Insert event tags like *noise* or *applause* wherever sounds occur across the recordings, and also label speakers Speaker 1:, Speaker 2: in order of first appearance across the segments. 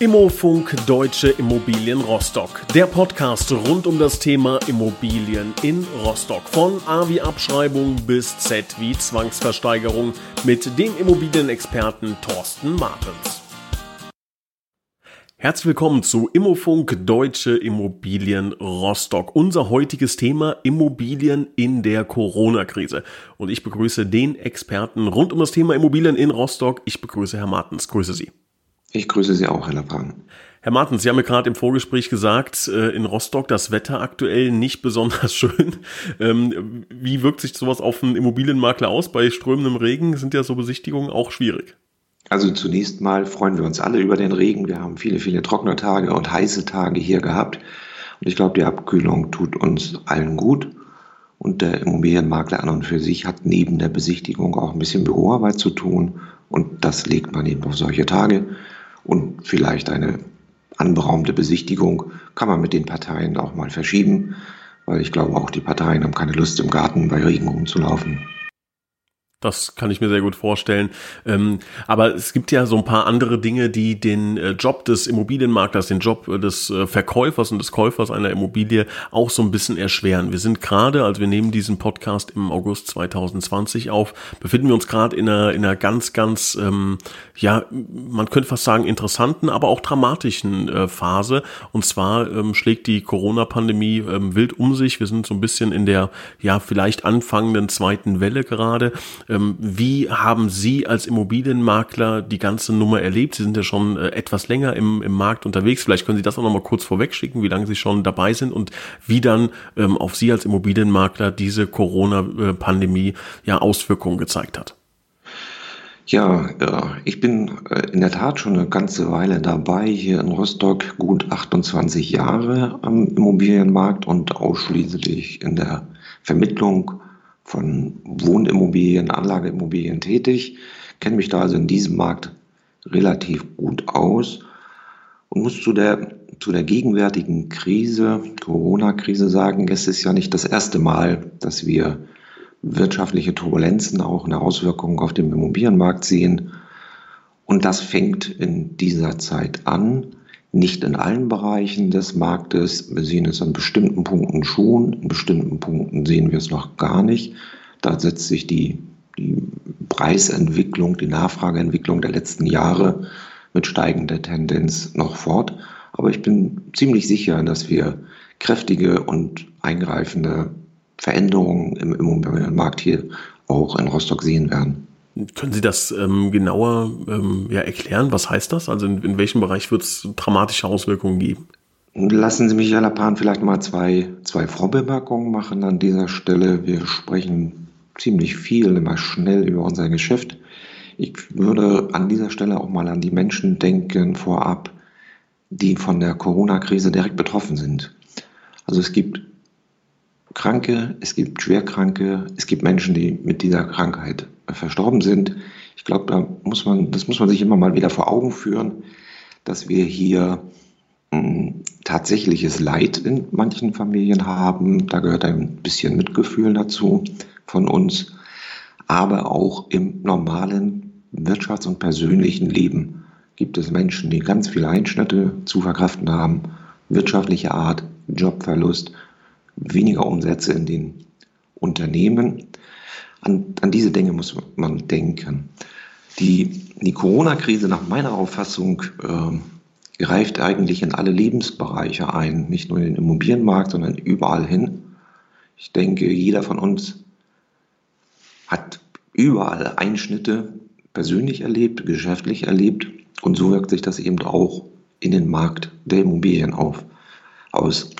Speaker 1: Immofunk Deutsche Immobilien Rostock. Der Podcast rund um das Thema Immobilien in Rostock. Von A wie Abschreibung bis Z wie Zwangsversteigerung mit dem Immobilienexperten Thorsten Martens. Herzlich willkommen zu Immofunk Deutsche Immobilien Rostock. Unser heutiges Thema Immobilien in der Corona-Krise. Und ich begrüße den Experten rund um das Thema Immobilien in Rostock. Ich begrüße Herr Martens. Grüße Sie.
Speaker 2: Ich grüße Sie auch, Herr Lappan.
Speaker 1: Herr Martens, Sie haben mir gerade im Vorgespräch gesagt, äh, in Rostock das Wetter aktuell nicht besonders *laughs* schön. Ähm, wie wirkt sich sowas auf einen Immobilienmakler aus? Bei strömendem Regen sind ja so Besichtigungen auch schwierig.
Speaker 2: Also zunächst mal freuen wir uns alle über den Regen. Wir haben viele, viele trockene Tage und heiße Tage hier gehabt. Und ich glaube, die Abkühlung tut uns allen gut. Und der Immobilienmakler an und für sich hat neben der Besichtigung auch ein bisschen Büroarbeit zu tun. Und das legt man eben auf solche Tage und vielleicht eine anberaumte Besichtigung kann man mit den Parteien auch mal verschieben, weil ich glaube auch die Parteien haben keine Lust im Garten bei Regen rumzulaufen.
Speaker 1: Das kann ich mir sehr gut vorstellen. Ähm, aber es gibt ja so ein paar andere Dinge, die den äh, Job des Immobilienmaklers, den Job äh, des äh, Verkäufers und des Käufers einer Immobilie auch so ein bisschen erschweren. Wir sind gerade, also wir nehmen diesen Podcast im August 2020 auf, befinden wir uns gerade in einer, in einer ganz, ganz, ähm, ja, man könnte fast sagen interessanten, aber auch dramatischen äh, Phase. Und zwar ähm, schlägt die Corona-Pandemie ähm, wild um sich. Wir sind so ein bisschen in der, ja, vielleicht anfangenden zweiten Welle gerade wie haben Sie als Immobilienmakler die ganze Nummer erlebt? Sie sind ja schon äh, etwas länger im, im Markt unterwegs. Vielleicht können Sie das auch noch mal kurz vorwegschicken, wie lange Sie schon dabei sind und wie dann ähm, auf Sie als Immobilienmakler diese Corona-Pandemie ja Auswirkungen gezeigt hat.
Speaker 2: Ja, ich bin äh, in der Tat schon eine ganze Weile dabei, hier in Rostock gut 28 Jahre am Immobilienmarkt und ausschließlich in der Vermittlung von Wohnimmobilien, Anlageimmobilien tätig, kenne mich da also in diesem Markt relativ gut aus und muss zu der, zu der gegenwärtigen Krise, Corona-Krise sagen, es ist ja nicht das erste Mal, dass wir wirtschaftliche Turbulenzen auch eine Auswirkung auf den Immobilienmarkt sehen. Und das fängt in dieser Zeit an. Nicht in allen Bereichen des Marktes. Wir sehen es an bestimmten Punkten schon, in bestimmten Punkten sehen wir es noch gar nicht. Da setzt sich die, die Preisentwicklung, die Nachfrageentwicklung der letzten Jahre mit steigender Tendenz noch fort. Aber ich bin ziemlich sicher, dass wir kräftige und eingreifende Veränderungen im Immobilienmarkt hier auch in Rostock sehen werden.
Speaker 1: Können Sie das ähm, genauer ähm, ja, erklären? Was heißt das? Also in, in welchem Bereich wird es dramatische Auswirkungen geben?
Speaker 2: Lassen Sie mich, Herr Lapan, vielleicht mal zwei, zwei Vorbemerkungen machen an dieser Stelle. Wir sprechen ziemlich viel, immer schnell über unser Geschäft. Ich würde an dieser Stelle auch mal an die Menschen denken vorab, die von der Corona-Krise direkt betroffen sind. Also es gibt Kranke, es gibt Schwerkranke, es gibt Menschen, die mit dieser Krankheit verstorben sind. Ich glaube, da muss man, das muss man sich immer mal wieder vor Augen führen, dass wir hier mh, hm, tatsächliches Leid in manchen Familien haben. Da gehört ein bisschen Mitgefühl dazu von uns, aber auch im normalen Wirtschafts- und persönlichen Leben gibt es Menschen, die ganz viele Einschnitte zu verkraften haben, wirtschaftliche Art, Jobverlust, weniger Umsätze in den Unternehmen. An, an diese Dinge muss man denken. Die, die Corona-Krise nach meiner Auffassung äh, greift eigentlich in alle Lebensbereiche ein, nicht nur in den Immobilienmarkt, sondern überall hin. Ich denke, jeder von uns hat überall Einschnitte persönlich erlebt, geschäftlich erlebt und so wirkt sich das eben auch in den Markt der Immobilien auf, aus.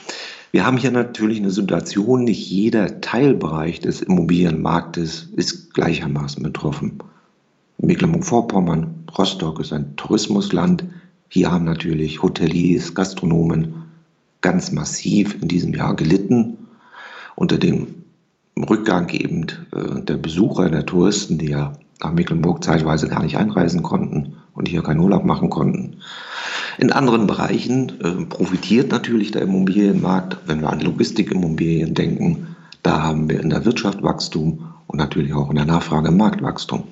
Speaker 2: Wir haben hier natürlich eine Situation, nicht jeder Teilbereich des Immobilienmarktes ist gleichermaßen betroffen. Mecklenburg-Vorpommern, Rostock ist ein Tourismusland. Hier haben natürlich Hoteliers, Gastronomen ganz massiv in diesem Jahr gelitten unter dem Rückgang eben äh, der Besucher, der Touristen, die ja nach Mecklenburg zeitweise gar nicht einreisen konnten und hier keinen Urlaub machen konnten. In anderen Bereichen äh, profitiert natürlich der Immobilienmarkt. Wenn wir an Logistikimmobilien denken, da haben wir in der Wirtschaft Wachstum und natürlich auch in der Nachfrage Marktwachstum.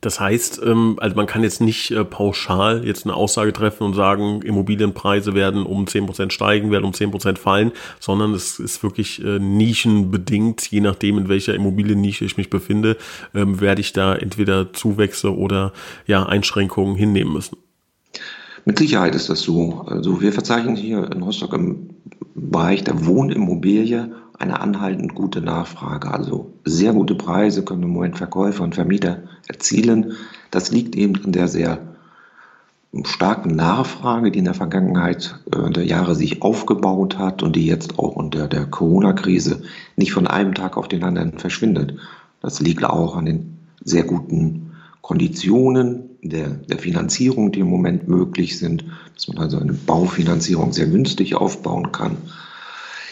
Speaker 1: Das heißt, ähm, also man kann jetzt nicht äh, pauschal jetzt eine Aussage treffen und sagen, Immobilienpreise werden um 10% steigen, werden um 10% fallen, sondern es ist wirklich äh, nischenbedingt, je nachdem, in welcher Immobiliennische ich mich befinde, ähm, werde ich da entweder Zuwächse oder ja, Einschränkungen hinnehmen müssen.
Speaker 2: Mit Sicherheit ist das so. Also wir verzeichnen hier in Rostock im Bereich der Wohnimmobilie eine anhaltend gute Nachfrage. Also sehr gute Preise können im Moment Verkäufer und Vermieter erzielen. Das liegt eben an der sehr starken Nachfrage, die in der Vergangenheit äh, der Jahre sich aufgebaut hat und die jetzt auch unter der Corona-Krise nicht von einem Tag auf den anderen verschwindet. Das liegt auch an den sehr guten Konditionen der, der Finanzierung, die im Moment möglich sind, dass man also eine Baufinanzierung sehr günstig aufbauen kann.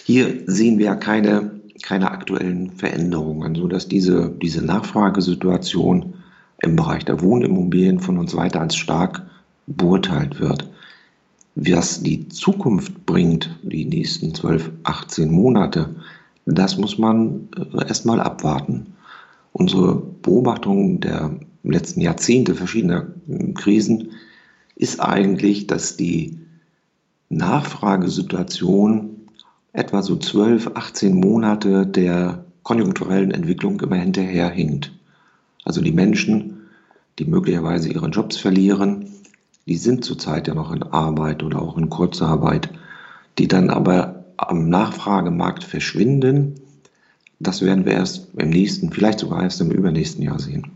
Speaker 2: Hier sehen wir keine, keine aktuellen Veränderungen, sodass diese, diese Nachfragesituation im Bereich der Wohnimmobilien von uns weiter als stark beurteilt wird. Was die Zukunft bringt, die nächsten 12, 18 Monate, das muss man äh, erstmal abwarten. Unsere Beobachtung der letzten Jahrzehnte verschiedener Krisen ist eigentlich, dass die Nachfragesituation etwa so 12, 18 Monate der konjunkturellen Entwicklung immer hinterherhinkt. Also die Menschen, die möglicherweise ihre Jobs verlieren, die sind zurzeit ja noch in Arbeit oder auch in Kurzarbeit, die dann aber am Nachfragemarkt verschwinden. Das werden wir erst im nächsten, vielleicht sogar erst im übernächsten Jahr sehen.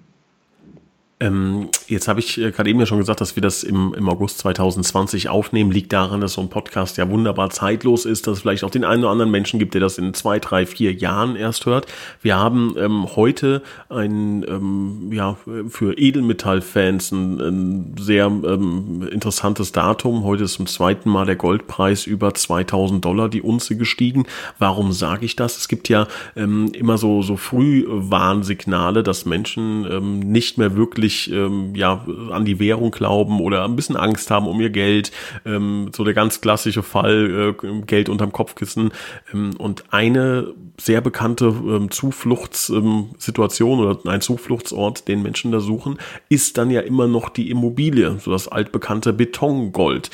Speaker 1: Ähm, jetzt habe ich äh, gerade eben ja schon gesagt, dass wir das im, im August 2020 aufnehmen. Liegt daran, dass so ein Podcast ja wunderbar zeitlos ist, dass es vielleicht auch den einen oder anderen Menschen gibt, der das in zwei, drei, vier Jahren erst hört. Wir haben ähm, heute ein, ähm, ja, für Edelmetallfans ein, ein sehr ähm, interessantes Datum. Heute ist zum zweiten Mal der Goldpreis über 2000 Dollar die Unze gestiegen. Warum sage ich das? Es gibt ja ähm, immer so, so Frühwarnsignale, dass Menschen ähm, nicht mehr wirklich ähm, ja an die Währung glauben oder ein bisschen Angst haben um ihr Geld. Ähm, so der ganz klassische Fall, äh, Geld unterm Kopfkissen. Ähm, und eine sehr bekannte ähm, Zufluchtssituation oder ein Zufluchtsort, den Menschen da suchen, ist dann ja immer noch die Immobilie, so das altbekannte Betongold.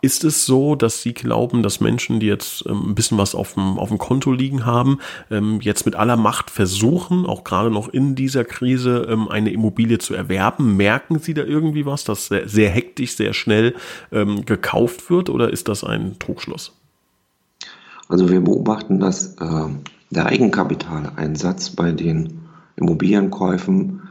Speaker 1: Ist es so, dass Sie glauben, dass Menschen, die jetzt ähm, ein bisschen was auf dem, auf dem Konto liegen haben, ähm, jetzt mit aller Macht versuchen, auch gerade noch in dieser Krise, ähm, eine Immobilie zu erwerben? Merken Sie da irgendwie was, dass sehr, sehr hektisch, sehr schnell gekauft wird oder ist das ein Trugschluss?
Speaker 2: Also wir beobachten, dass der Eigenkapitaleinsatz bei den Immobilienkäufen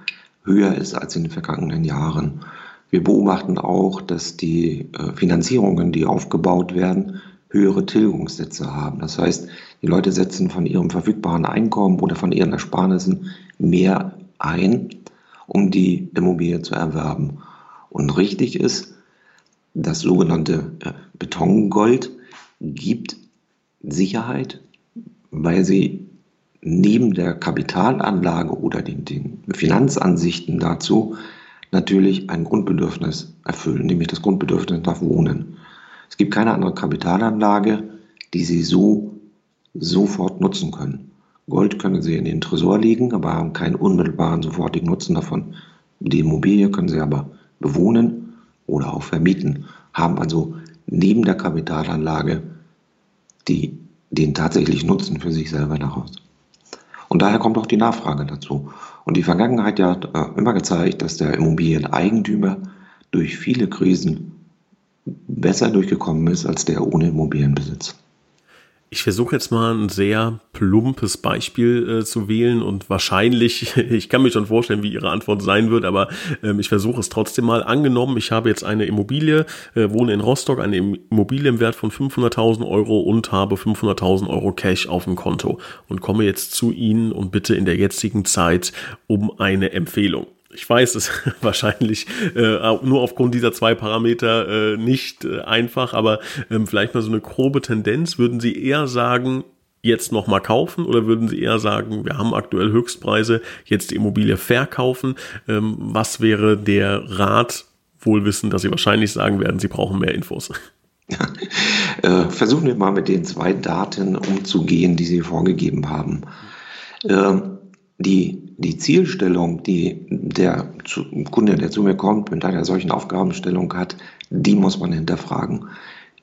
Speaker 2: höher ist als in den vergangenen Jahren. Wir beobachten auch, dass die äh, Finanzierungen, die aufgebaut werden, höhere Tilgungssätze haben. Das heißt, die Leute setzen von ihrem verfügbaren Einkommen oder von ihren Ersparnissen mehr ein, um die Immobilie zu erwerben. Und richtig ist, das sogenannte äh, Betongold gibt Sicherheit, weil sie neben der Kapitalanlage oder den, den Finanzansichten dazu natürlich ein Grundbedürfnis erfüllen, nämlich das Grundbedürfnis nach Wohnen. Es gibt keine andere Kapitalanlage, die Sie so sofort nutzen können. Gold können Sie in den Tresor legen, aber haben keinen unmittelbaren sofortigen Nutzen davon. Die Immobilie können Sie aber bewohnen oder auch vermieten, haben also neben der Kapitalanlage die, den tatsächlichen Nutzen für sich selber daraus. Und daher kommt auch die Nachfrage dazu. Und die Vergangenheit hat äh, immer gezeigt, dass der Immobilieneigentümer durch viele Krisen besser durchgekommen ist als der ohne Immobilienbesitz.
Speaker 1: Ich versuche jetzt mal ein sehr plumpes Beispiel äh, zu wählen und wahrscheinlich, *laughs* ich kann mir schon vorstellen, wie Ihre Antwort sein wird, aber ähm, ich versuche es trotzdem mal. Angenommen, ich habe jetzt eine Immobilie, äh, wohne in Rostock, eine Immobilie im Wert von 500.000 Euro und habe 500.000 Euro Cash auf dem Konto und komme jetzt zu Ihnen und bitte in der jetzigen Zeit um eine Empfehlung ich weiß, es *laughs* wahrscheinlich äh, nur aufgrund dieser zwei Parameter äh, nicht äh, einfach, aber ähm, vielleicht mal so eine grobe Tendenz. Würden Sie eher sagen, jetzt nochmal kaufen oder würden Sie eher sagen, wir haben aktuell Höchstpreise, jetzt die Immobilie verkaufen? Ähm, was wäre der Rat, wohl wissen, dass Sie wahrscheinlich sagen werden, Sie brauchen mehr Infos? *laughs*
Speaker 2: äh, versuchen wir mal mit den zwei Daten umzugehen, die Sie vorgegeben haben. Äh, die die Zielstellung, die der Kunde, der zu mir kommt, mit einer solchen Aufgabenstellung hat, die muss man hinterfragen.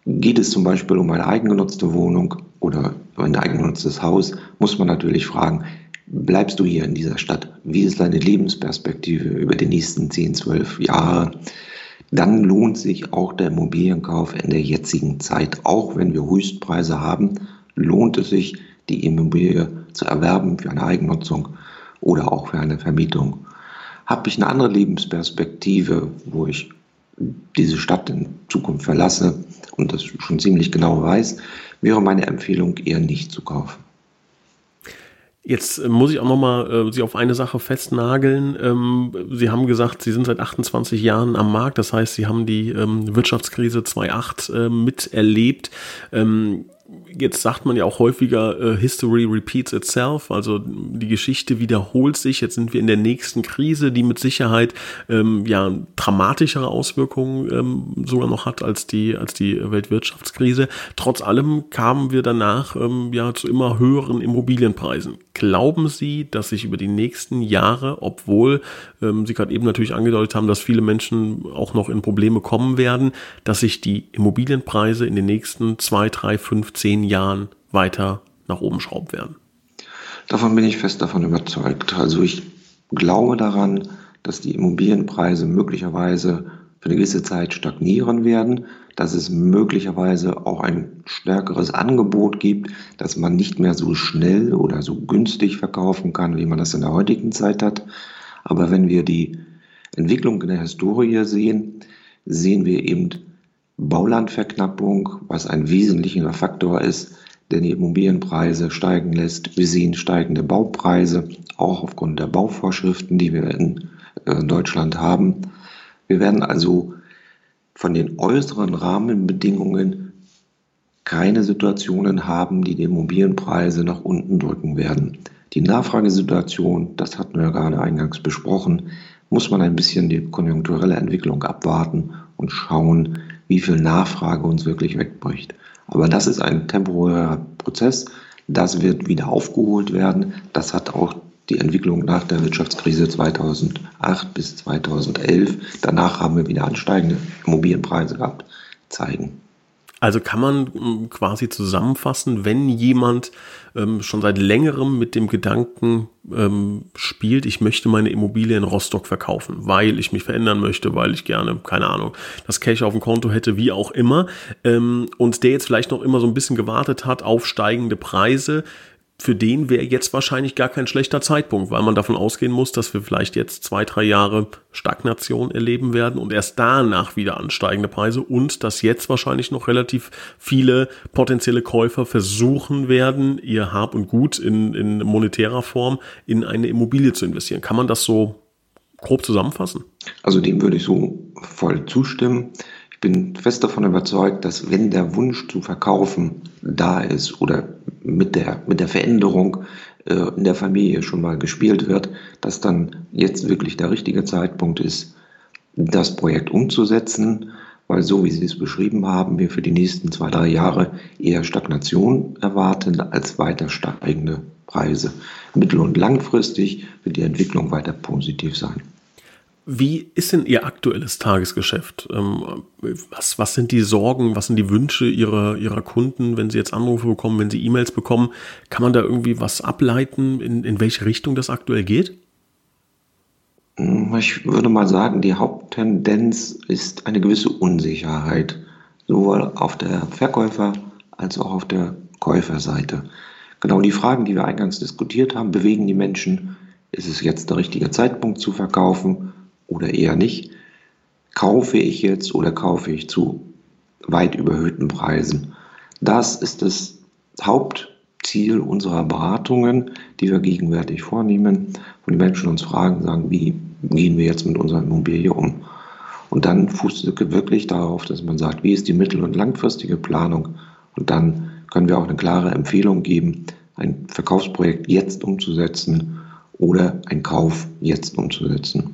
Speaker 2: Geht es zum Beispiel um eine eigengenutzte Wohnung oder ein eigengenutztes Haus, muss man natürlich fragen, bleibst du hier in dieser Stadt? Wie ist deine Lebensperspektive über die nächsten 10, 12 Jahre? Dann lohnt sich auch der Immobilienkauf in der jetzigen Zeit. Auch wenn wir Höchstpreise haben, lohnt es sich, die Immobilie zu erwerben für eine Eigennutzung oder auch für eine Vermietung. Habe ich eine andere Lebensperspektive, wo ich diese Stadt in Zukunft verlasse und das schon ziemlich genau weiß, wäre meine Empfehlung eher nicht zu kaufen.
Speaker 1: Jetzt äh, muss ich auch nochmal äh, Sie auf eine Sache festnageln. Ähm, Sie haben gesagt, Sie sind seit 28 Jahren am Markt. Das heißt, Sie haben die ähm, Wirtschaftskrise 2.8 äh, miterlebt. Ähm, jetzt sagt man ja auch häufiger, äh, History repeats itself, also die Geschichte wiederholt sich. Jetzt sind wir in der nächsten Krise, die mit Sicherheit ähm, ja dramatischere Auswirkungen ähm, sogar noch hat als die als die Weltwirtschaftskrise. Trotz allem kamen wir danach ähm, ja zu immer höheren Immobilienpreisen. Glauben Sie, dass sich über die nächsten Jahre, obwohl ähm, Sie gerade eben natürlich angedeutet haben, dass viele Menschen auch noch in Probleme kommen werden, dass sich die Immobilienpreise in den nächsten zwei, drei, fünf, zehn Jahren weiter nach oben schrauben werden?
Speaker 2: Davon bin ich fest davon überzeugt. Also ich glaube daran, dass die Immobilienpreise möglicherweise für eine gewisse Zeit stagnieren werden, dass es möglicherweise auch ein stärkeres Angebot gibt, dass man nicht mehr so schnell oder so günstig verkaufen kann, wie man das in der heutigen Zeit hat. Aber wenn wir die Entwicklung in der Historie sehen, sehen wir eben Baulandverknappung, was ein wesentlicher Faktor ist, der die Immobilienpreise steigen lässt. Wir sehen steigende Baupreise, auch aufgrund der Bauvorschriften, die wir in äh, Deutschland haben. Wir werden also von den äußeren Rahmenbedingungen keine Situationen haben, die die Immobilienpreise nach unten drücken werden. Die Nachfragesituation, das hatten wir gerade eingangs besprochen, muss man ein bisschen die konjunkturelle Entwicklung abwarten und schauen, wie viel Nachfrage uns wirklich wegbricht. Aber das ist ein temporärer Prozess. Das wird wieder aufgeholt werden. Das hat auch die Entwicklung nach der Wirtschaftskrise 2008 bis 2011. Danach haben wir wieder ansteigende Immobilienpreise gehabt, zeigen.
Speaker 1: Also kann man ähm, quasi zusammenfassen, wenn jemand ähm, schon seit längerem mit dem Gedanken ähm, spielt, ich möchte meine Immobilie in Rostock verkaufen, weil ich mich verändern möchte, weil ich gerne, keine Ahnung, das Cash auf dem Konto hätte, wie auch immer, ähm, und der jetzt vielleicht noch immer so ein bisschen gewartet hat auf steigende Preise, für den wäre jetzt wahrscheinlich gar kein schlechter Zeitpunkt, weil man davon ausgehen muss, dass wir vielleicht jetzt zwei, drei Jahre Stagnation erleben werden und erst danach wieder ansteigende Preise und dass jetzt wahrscheinlich noch relativ viele potenzielle Käufer versuchen werden, ihr Hab und Gut in, in monetärer Form in eine Immobilie zu investieren. Kann man das so grob zusammenfassen?
Speaker 2: Also dem würde ich so voll zustimmen bin fest davon überzeugt, dass wenn der Wunsch zu verkaufen da ist oder mit der, mit der Veränderung äh, in der Familie schon mal gespielt wird, dass dann jetzt wirklich der richtige Zeitpunkt ist, das Projekt umzusetzen, weil so wie Sie es beschrieben haben, wir für die nächsten zwei, drei Jahre eher Stagnation erwarten als weiter steigende Preise. Mittel- und langfristig wird die Entwicklung weiter positiv sein.
Speaker 1: Wie ist denn Ihr aktuelles Tagesgeschäft? Ähm, was, was sind die Sorgen, was sind die Wünsche Ihrer, Ihrer Kunden, wenn Sie jetzt Anrufe bekommen, wenn Sie E-Mails bekommen? Kann man da irgendwie was ableiten, in, in welche Richtung das aktuell geht?
Speaker 2: Ich würde mal sagen, die Haupttendenz ist eine gewisse Unsicherheit, sowohl auf der Verkäufer- als auch auf der Käuferseite. Genau die Fragen, die wir eingangs diskutiert haben, bewegen die Menschen. Ist es jetzt der richtige Zeitpunkt zu verkaufen? Oder eher nicht? Kaufe ich jetzt oder kaufe ich zu weit überhöhten Preisen? Das ist das Hauptziel unserer Beratungen, die wir gegenwärtig vornehmen, wo die Menschen uns fragen, sagen, wie gehen wir jetzt mit unserer Immobilie um? Und dann fußt wirklich darauf, dass man sagt, wie ist die mittel- und langfristige Planung? Und dann können wir auch eine klare Empfehlung geben, ein Verkaufsprojekt jetzt umzusetzen oder einen Kauf jetzt umzusetzen.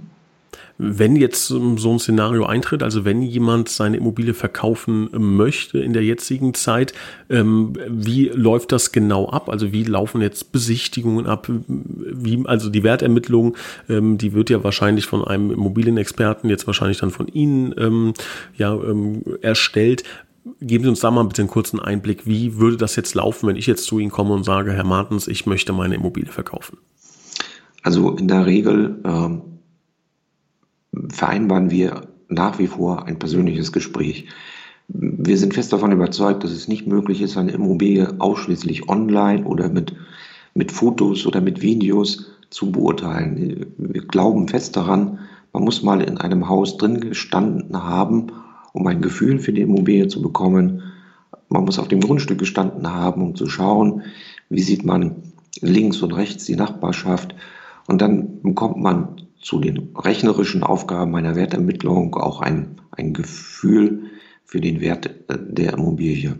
Speaker 1: Wenn jetzt so ein Szenario eintritt, also wenn jemand seine Immobilie verkaufen möchte in der jetzigen Zeit, ähm, wie läuft das genau ab? Also wie laufen jetzt Besichtigungen ab? Wie, also die Wertermittlung, ähm, die wird ja wahrscheinlich von einem Immobilienexperten, jetzt wahrscheinlich dann von Ihnen ähm, ja, ähm, erstellt. Geben Sie uns da mal ein bisschen kurzen Einblick. Wie würde das jetzt laufen, wenn ich jetzt zu Ihnen komme und sage, Herr Martens, ich möchte meine Immobilie verkaufen?
Speaker 2: Also in der Regel ähm, vereinbaren wir nach wie vor ein persönliches Gespräch. Wir sind fest davon überzeugt, dass es nicht möglich ist, eine Immobilie ausschließlich online oder mit, mit Fotos oder mit Videos zu beurteilen. Wir glauben fest daran, man muss mal in einem Haus drin gestanden haben, um ein Gefühl für die Immobilie zu bekommen. Man muss auf dem Grundstück gestanden haben, um zu schauen, wie sieht man links und rechts die Nachbarschaft. Und dann bekommt man zu den rechnerischen Aufgaben einer Wertermittlung auch ein, ein Gefühl für den Wert äh, der Immobilie.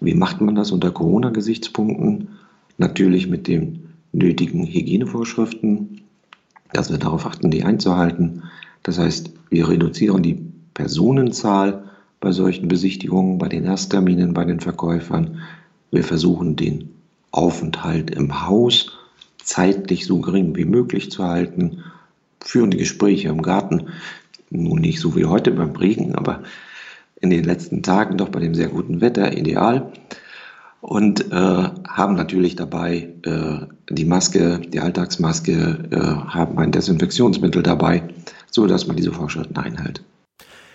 Speaker 2: Wie macht man das unter Corona-Gesichtspunkten? Natürlich mit den nötigen Hygienevorschriften, dass wir darauf achten, die einzuhalten. Das heißt, wir reduzieren die Personenzahl bei solchen Besichtigungen, bei den Erstterminen, bei den Verkäufern. Wir versuchen den Aufenthalt im Haus zeitlich so gering wie möglich zu halten führen die Gespräche im Garten. Nun nicht so wie heute beim Regen, aber in den letzten Tagen doch bei dem sehr guten Wetter ideal. Und äh, haben natürlich dabei äh, die Maske, die Alltagsmaske, äh, haben ein Desinfektionsmittel dabei, so dass man diese Vorschriften einhält.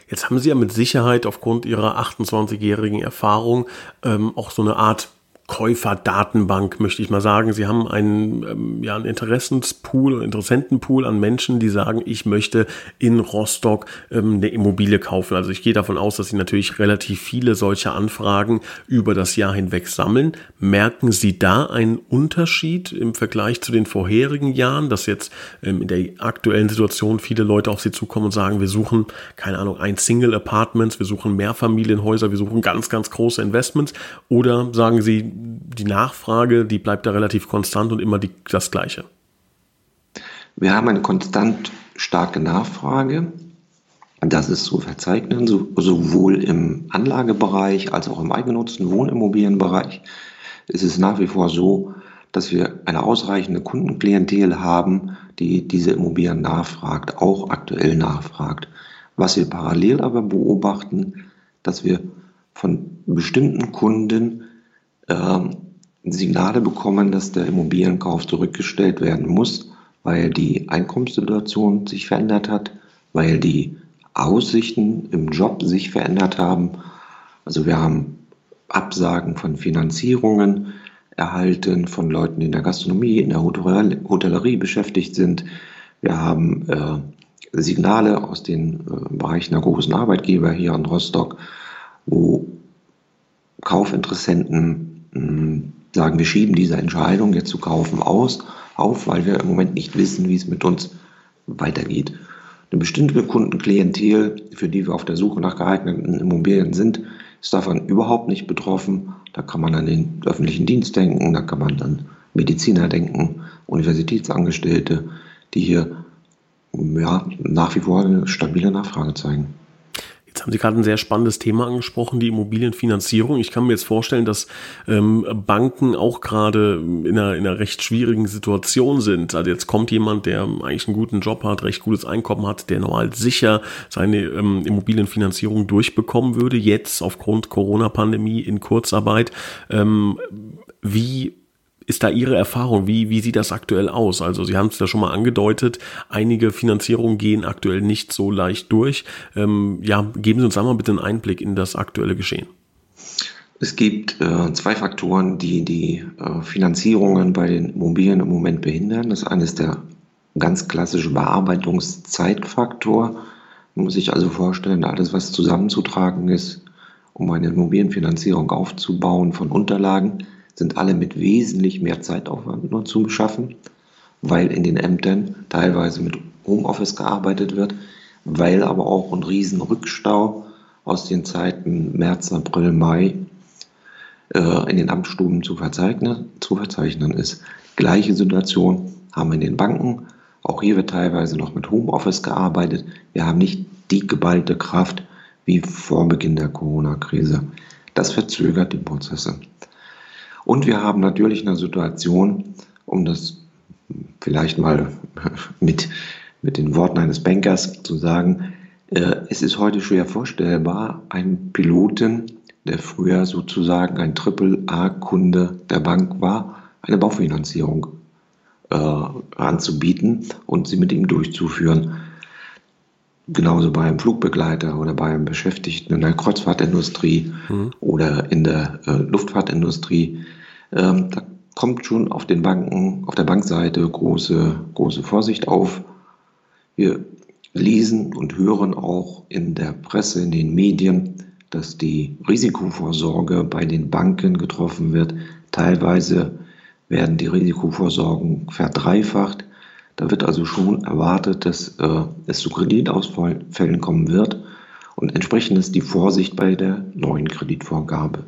Speaker 1: Jetzt haben Sie ja mit Sicherheit aufgrund Ihrer 28-jährigen Erfahrung ähm, auch so eine Art Käuferdatenbank, möchte ich mal sagen. Sie haben einen, ähm, ja, einen Interessenspool, Interessentenpool an Menschen, die sagen, ich möchte in Rostock ähm, eine Immobilie kaufen. Also ich gehe davon aus, dass Sie natürlich relativ viele solcher Anfragen über das Jahr hinweg sammeln. Merken Sie da einen Unterschied im Vergleich zu den vorherigen Jahren, dass jetzt ähm, in der aktuellen Situation viele Leute auf Sie zukommen und sagen, wir suchen, keine Ahnung, ein Single Apartments, wir suchen Mehrfamilienhäuser, wir suchen ganz, ganz große Investments? Oder sagen Sie, die Nachfrage, die bleibt da relativ konstant und immer die, das Gleiche.
Speaker 2: Wir haben eine konstant starke Nachfrage. Das ist zu verzeichnen, sowohl im Anlagebereich als auch im eigennutzten Wohnimmobilienbereich ist es nach wie vor so, dass wir eine ausreichende Kundenklientel haben, die diese Immobilien nachfragt, auch aktuell nachfragt. Was wir parallel aber beobachten, dass wir von bestimmten Kunden Signale bekommen, dass der Immobilienkauf zurückgestellt werden muss, weil die Einkommenssituation sich verändert hat, weil die Aussichten im Job sich verändert haben. Also wir haben Absagen von Finanzierungen erhalten von Leuten, die in der Gastronomie, in der Hotellerie beschäftigt sind. Wir haben äh, Signale aus den äh, Bereichen der großen Arbeitgeber hier in Rostock, wo Kaufinteressenten sagen, wir schieben diese Entscheidung jetzt zu kaufen aus, auf, weil wir im Moment nicht wissen, wie es mit uns weitergeht. Eine bestimmte Kundenklientel, für die wir auf der Suche nach geeigneten Immobilien sind, ist davon überhaupt nicht betroffen. Da kann man an den öffentlichen Dienst denken, da kann man an Mediziner denken, Universitätsangestellte, die hier ja, nach wie vor eine stabile Nachfrage zeigen.
Speaker 1: Jetzt haben Sie gerade ein sehr spannendes Thema angesprochen, die Immobilienfinanzierung. Ich kann mir jetzt vorstellen, dass ähm, Banken auch gerade in einer, in einer recht schwierigen Situation sind. Also jetzt kommt jemand, der eigentlich einen guten Job hat, recht gutes Einkommen hat, der normal sicher seine ähm, Immobilienfinanzierung durchbekommen würde, jetzt aufgrund Corona-Pandemie in Kurzarbeit. Ähm, wie ist da Ihre Erfahrung? Wie, wie sieht das aktuell aus? Also Sie haben es ja schon mal angedeutet, einige Finanzierungen gehen aktuell nicht so leicht durch. Ähm, ja, geben Sie uns einmal bitte einen Einblick in das aktuelle Geschehen.
Speaker 2: Es gibt äh, zwei Faktoren, die die äh, Finanzierungen bei den Immobilien im Moment behindern. Das eine ist der ganz klassische Bearbeitungszeitfaktor. Man muss sich also vorstellen, alles, was zusammenzutragen ist, um eine Immobilienfinanzierung aufzubauen von Unterlagen, sind alle mit wesentlich mehr Zeitaufwand nur zu beschaffen, weil in den Ämtern teilweise mit Homeoffice gearbeitet wird, weil aber auch ein riesen Rückstau aus den Zeiten März, April, Mai äh, in den Amtsstuben zu verzeichnen, zu verzeichnen ist. Gleiche Situation haben wir in den Banken. Auch hier wird teilweise noch mit Homeoffice gearbeitet. Wir haben nicht die geballte Kraft wie vor Beginn der Corona-Krise. Das verzögert die Prozesse. Und wir haben natürlich eine Situation, um das vielleicht mal *laughs* mit, mit den Worten eines Bankers zu sagen, äh, es ist heute schwer vorstellbar, einen Piloten, der früher sozusagen ein Triple-A-Kunde der Bank war, eine Baufinanzierung äh, anzubieten und sie mit ihm durchzuführen. Genauso bei einem Flugbegleiter oder bei einem Beschäftigten in der Kreuzfahrtindustrie mhm. oder in der äh, Luftfahrtindustrie. Ähm, da kommt schon auf den Banken, auf der Bankseite große, große Vorsicht auf. Wir lesen und hören auch in der Presse, in den Medien, dass die Risikovorsorge bei den Banken getroffen wird. Teilweise werden die Risikovorsorgen verdreifacht. Da wird also schon erwartet, dass äh, es zu Kreditausfällen kommen wird und entsprechend ist die Vorsicht bei der neuen Kreditvorgabe.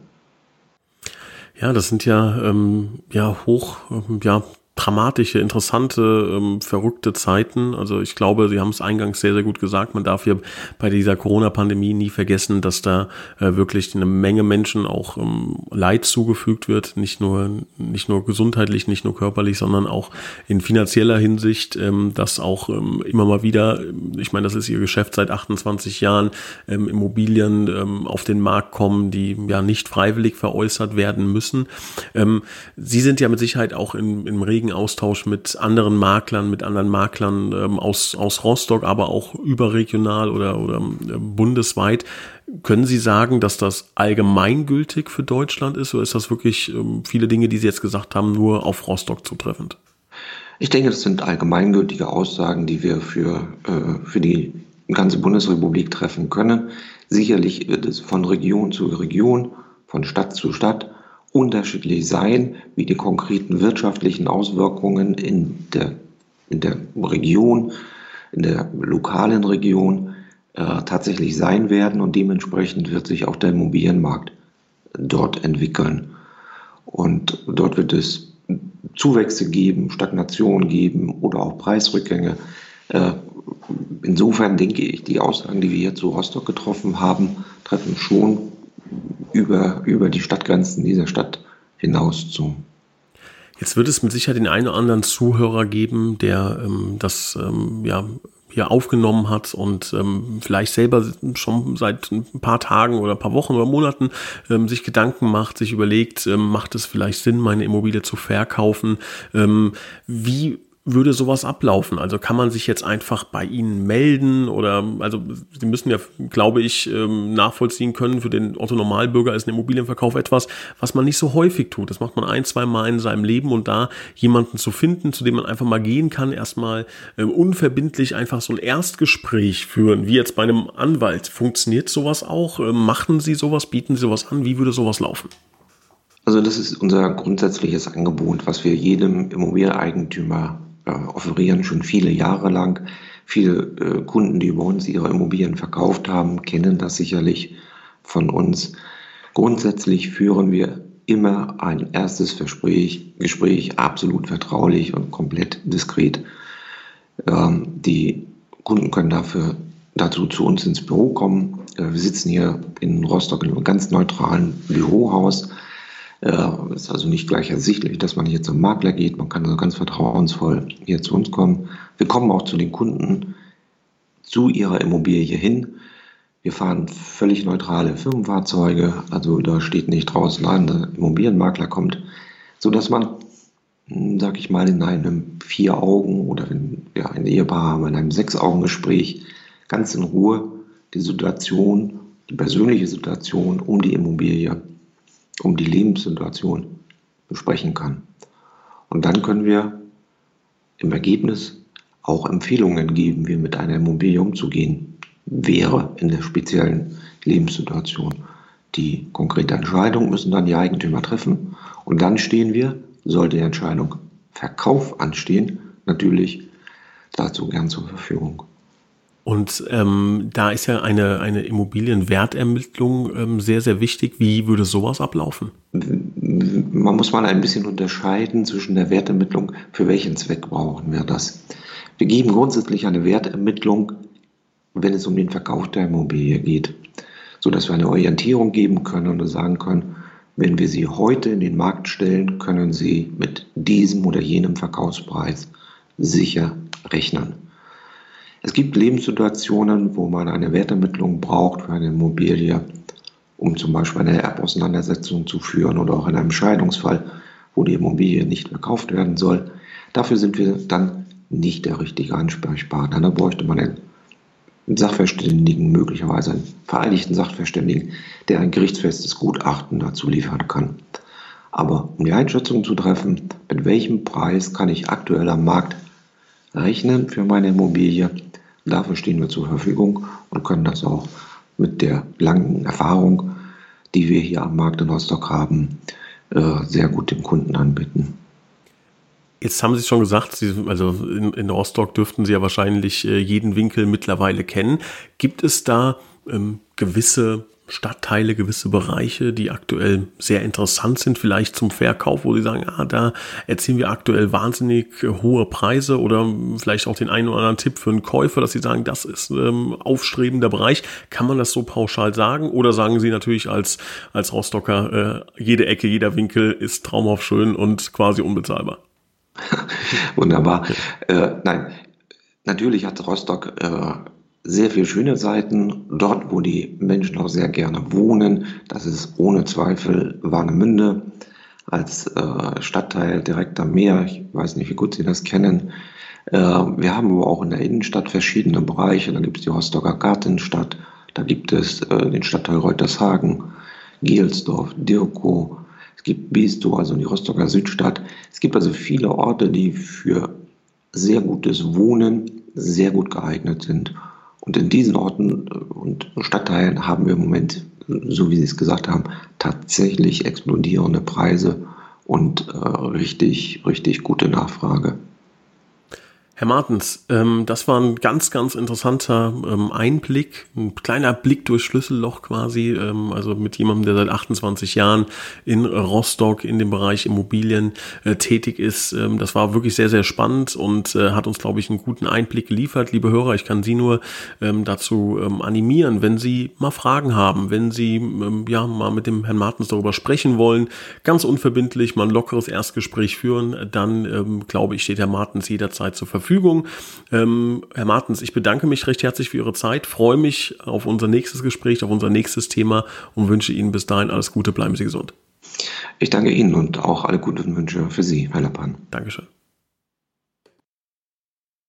Speaker 1: Ja, das sind ja, ähm, ja hoch, ähm, ja, dramatische, interessante, ähm, verrückte Zeiten. Also ich glaube, Sie haben es eingangs sehr, sehr gut gesagt. Man darf ja bei dieser Corona-Pandemie nie vergessen, dass da äh, wirklich eine Menge Menschen auch ähm, Leid zugefügt wird. Nicht nur, nicht nur gesundheitlich, nicht nur körperlich, sondern auch in finanzieller Hinsicht, ähm, dass auch ähm, immer mal wieder, ich meine, das ist Ihr Geschäft seit 28 Jahren, ähm, Immobilien ähm, auf den Markt kommen, die ja nicht freiwillig veräußert werden müssen. Ähm, Sie sind ja mit Sicherheit auch in, im Regen regen Austausch mit anderen Maklern, mit anderen Maklern ähm, aus, aus Rostock, aber auch überregional oder, oder äh, bundesweit. Können Sie sagen, dass das allgemeingültig für Deutschland ist oder ist das wirklich ähm, viele Dinge, die Sie jetzt gesagt haben, nur auf Rostock zutreffend?
Speaker 2: Ich denke, das sind allgemeingültige Aussagen, die wir für, äh, für die ganze Bundesrepublik treffen können. Sicherlich wird es von Region zu Region, von Stadt zu Stadt unterschiedlich sein, wie die konkreten wirtschaftlichen Auswirkungen in der, in der Region, in der lokalen Region äh, tatsächlich sein werden und dementsprechend wird sich auch der Immobilienmarkt dort entwickeln. Und dort wird es Zuwächse geben, Stagnation geben oder auch Preisrückgänge. Äh, insofern denke ich, die Aussagen, die wir hier zu Rostock getroffen haben, treffen schon über, über die Stadtgrenzen dieser Stadt hinaus zu.
Speaker 1: Jetzt wird es mit Sicherheit den einen oder anderen Zuhörer geben, der ähm, das ähm, ja hier aufgenommen hat und ähm, vielleicht selber schon seit ein paar Tagen oder ein paar Wochen oder Monaten ähm, sich Gedanken macht, sich überlegt, ähm, macht es vielleicht Sinn, meine Immobilie zu verkaufen? Ähm, wie würde sowas ablaufen? Also kann man sich jetzt einfach bei Ihnen melden oder also Sie müssen ja, glaube ich, ähm, nachvollziehen können, für den Otto Normalbürger ist ein Immobilienverkauf etwas, was man nicht so häufig tut. Das macht man ein, zwei Mal in seinem Leben und da jemanden zu finden, zu dem man einfach mal gehen kann, erstmal ähm, unverbindlich einfach so ein Erstgespräch führen, wie jetzt bei einem Anwalt. Funktioniert sowas auch? Ähm, machen Sie sowas? Bieten Sie sowas an? Wie würde sowas laufen?
Speaker 2: Also das ist unser grundsätzliches Angebot, was wir jedem Immobilieneigentümer äh, offerieren schon viele Jahre lang. Viele äh, Kunden, die über uns ihre Immobilien verkauft haben, kennen das sicherlich von uns. Grundsätzlich führen wir immer ein erstes Gespräch, Gespräch absolut vertraulich und komplett diskret. Ähm, die Kunden können dafür dazu zu uns ins Büro kommen. Äh, wir sitzen hier in Rostock in einem ganz neutralen Bürohaus. Äh, ist also nicht gleich ersichtlich, dass man hier zum Makler geht. Man kann also ganz vertrauensvoll hier zu uns kommen. Wir kommen auch zu den Kunden zu ihrer Immobilie hin. Wir fahren völlig neutrale Firmenfahrzeuge, also da steht nicht draußen an, der Immobilienmakler kommt, sodass man, hm, sag ich mal, in einem Vier-Augen oder wenn wir ein Ehepaar haben, in einem Sechs-Augen-Gespräch ganz in Ruhe die Situation, die persönliche Situation um die Immobilie um die Lebenssituation besprechen kann. Und dann können wir im Ergebnis auch Empfehlungen geben, wie mit einer Immobilie umzugehen wäre in der speziellen Lebenssituation. Die konkrete Entscheidung müssen dann die Eigentümer treffen und dann stehen wir, sollte die Entscheidung Verkauf anstehen, natürlich dazu gern zur Verfügung.
Speaker 1: Und ähm, da ist ja eine, eine Immobilienwertermittlung ähm, sehr, sehr wichtig. Wie würde sowas ablaufen?
Speaker 2: Man muss mal ein bisschen unterscheiden zwischen der Wertermittlung, für welchen Zweck brauchen wir das. Wir geben grundsätzlich eine Wertermittlung, wenn es um den Verkauf der Immobilie geht, sodass wir eine Orientierung geben können und sagen können, wenn wir sie heute in den Markt stellen, können sie mit diesem oder jenem Verkaufspreis sicher rechnen. Es gibt Lebenssituationen, wo man eine Wertermittlung braucht für eine Immobilie, um zum Beispiel eine Erbauseinandersetzung zu führen oder auch in einem Scheidungsfall, wo die Immobilie nicht verkauft werden soll. Dafür sind wir dann nicht der richtige Ansprechpartner. Da bräuchte man einen Sachverständigen, möglicherweise einen vereinigten Sachverständigen, der ein gerichtsfestes Gutachten dazu liefern kann. Aber um die Einschätzung zu treffen, mit welchem Preis kann ich aktuell am Markt rechnen für meine Immobilie, dafür stehen wir zur Verfügung und können das auch mit der langen Erfahrung, die wir hier am Markt in Rostock haben, äh, sehr gut dem Kunden anbieten.
Speaker 1: Jetzt haben Sie schon gesagt, Sie, also in, in, Rostock dürften Sie ja wahrscheinlich äh, jeden Winkel mittlerweile kennen. Gibt es da ähm, gewisse Stadtteile, gewisse Bereiche, die aktuell sehr interessant sind, vielleicht zum Verkauf, wo Sie sagen, ah, da erzielen wir aktuell wahnsinnig hohe Preise oder vielleicht auch den einen oder anderen Tipp für einen Käufer, dass Sie sagen, das ist ähm, aufstrebender Bereich. Kann man das so pauschal sagen? Oder sagen Sie natürlich als, als Rostocker, äh, jede Ecke, jeder Winkel ist traumhaft schön und quasi unbezahlbar? *laughs*
Speaker 2: Wunderbar. Äh, nein, natürlich hat Rostock äh, sehr viele schöne Seiten. Dort, wo die Menschen auch sehr gerne wohnen, das ist ohne Zweifel Warnemünde als äh, Stadtteil direkt am Meer. Ich weiß nicht, wie gut Sie das kennen. Äh, wir haben aber auch in der Innenstadt verschiedene Bereiche. Da gibt es die Rostocker Gartenstadt, da gibt es äh, den Stadtteil Reutershagen, Gielsdorf, Dirkow, es gibt Bestow, also die Rostocker Südstadt. Es gibt also viele Orte, die für sehr gutes Wohnen sehr gut geeignet sind. Und in diesen Orten und Stadtteilen haben wir im Moment, so wie Sie es gesagt haben, tatsächlich explodierende Preise und äh, richtig, richtig gute Nachfrage.
Speaker 1: Herr Martens, ähm, das war ein ganz, ganz interessanter ähm, Einblick, ein kleiner Blick durch Schlüsselloch quasi, ähm, also mit jemandem, der seit 28 Jahren in Rostock in dem Bereich Immobilien äh, tätig ist. Ähm, das war wirklich sehr, sehr spannend und äh, hat uns, glaube ich, einen guten Einblick geliefert. Liebe Hörer, ich kann Sie nur ähm, dazu ähm, animieren, wenn Sie mal Fragen haben, wenn Sie ja mal mit dem Herrn Martens darüber sprechen wollen, ganz unverbindlich mal ein lockeres Erstgespräch führen, dann glaube ich, steht Herr Martens jederzeit zur Verfügung. Verfügung. Ähm, Herr Martens, ich bedanke mich recht herzlich für Ihre Zeit, freue mich auf unser nächstes Gespräch, auf unser nächstes Thema und wünsche Ihnen bis dahin alles Gute, bleiben Sie gesund.
Speaker 2: Ich danke Ihnen und auch alle guten Wünsche für Sie, Herr Lappan.
Speaker 1: Dankeschön.